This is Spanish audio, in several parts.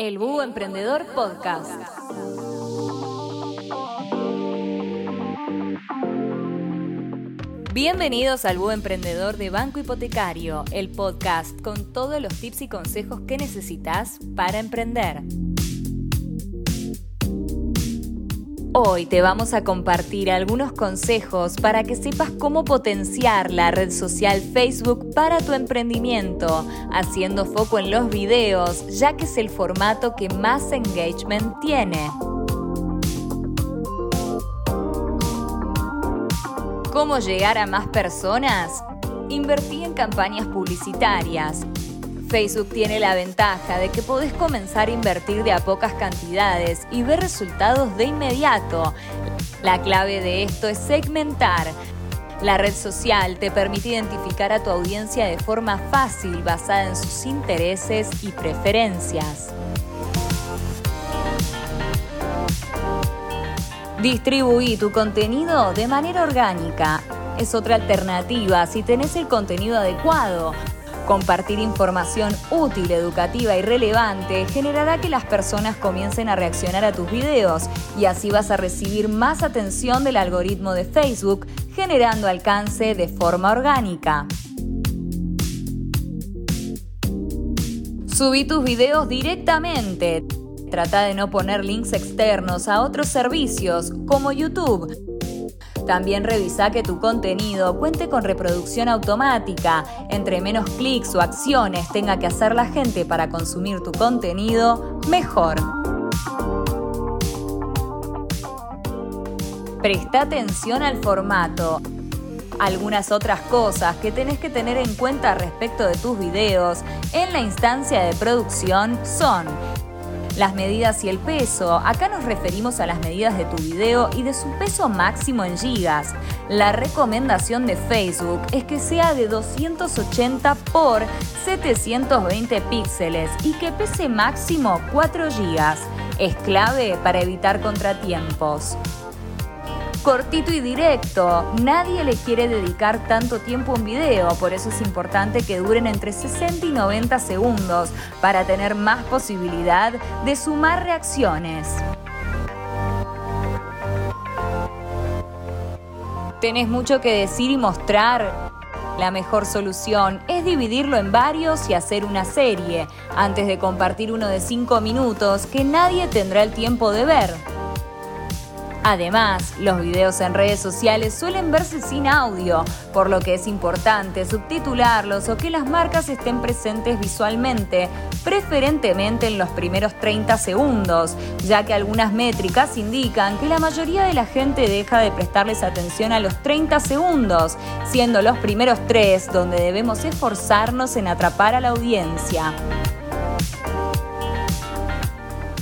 El Búho Emprendedor Podcast. Bienvenidos al Búho Emprendedor de Banco Hipotecario, el podcast con todos los tips y consejos que necesitas para emprender. Hoy te vamos a compartir algunos consejos para que sepas cómo potenciar la red social Facebook para tu emprendimiento, haciendo foco en los videos, ya que es el formato que más engagement tiene. ¿Cómo llegar a más personas? Invertí en campañas publicitarias. Facebook tiene la ventaja de que podés comenzar a invertir de a pocas cantidades y ver resultados de inmediato. La clave de esto es segmentar. La red social te permite identificar a tu audiencia de forma fácil basada en sus intereses y preferencias. Distribuí tu contenido de manera orgánica. Es otra alternativa si tenés el contenido adecuado. Compartir información útil, educativa y relevante generará que las personas comiencen a reaccionar a tus videos y así vas a recibir más atención del algoritmo de Facebook, generando alcance de forma orgánica. Subí tus videos directamente. Trata de no poner links externos a otros servicios como YouTube también revisa que tu contenido cuente con reproducción automática. Entre menos clics o acciones tenga que hacer la gente para consumir tu contenido, mejor. Presta atención al formato. Algunas otras cosas que tenés que tener en cuenta respecto de tus videos en la instancia de producción son las medidas y el peso. Acá nos referimos a las medidas de tu video y de su peso máximo en gigas. La recomendación de Facebook es que sea de 280 por 720 píxeles y que pese máximo 4 gigas. Es clave para evitar contratiempos cortito y directo. Nadie le quiere dedicar tanto tiempo a un video, por eso es importante que duren entre 60 y 90 segundos para tener más posibilidad de sumar reacciones. Tenés mucho que decir y mostrar. La mejor solución es dividirlo en varios y hacer una serie, antes de compartir uno de 5 minutos que nadie tendrá el tiempo de ver. Además, los videos en redes sociales suelen verse sin audio, por lo que es importante subtitularlos o que las marcas estén presentes visualmente, preferentemente en los primeros 30 segundos, ya que algunas métricas indican que la mayoría de la gente deja de prestarles atención a los 30 segundos, siendo los primeros tres donde debemos esforzarnos en atrapar a la audiencia.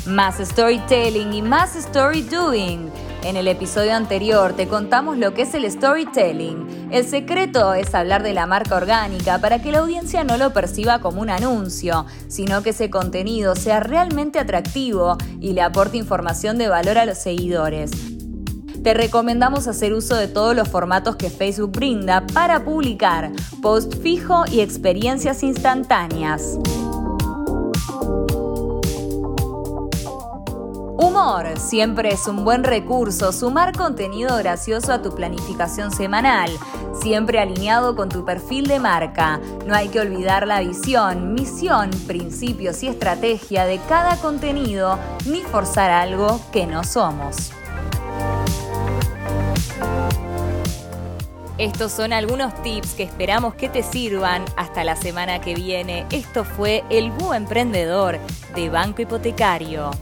Más storytelling y más story doing. En el episodio anterior te contamos lo que es el storytelling. El secreto es hablar de la marca orgánica para que la audiencia no lo perciba como un anuncio, sino que ese contenido sea realmente atractivo y le aporte información de valor a los seguidores. Te recomendamos hacer uso de todos los formatos que Facebook brinda para publicar, post fijo y experiencias instantáneas. Humor. Siempre es un buen recurso sumar contenido gracioso a tu planificación semanal, siempre alineado con tu perfil de marca. No hay que olvidar la visión, misión, principios y estrategia de cada contenido, ni forzar algo que no somos. Estos son algunos tips que esperamos que te sirvan hasta la semana que viene. Esto fue El Búho Emprendedor de Banco Hipotecario.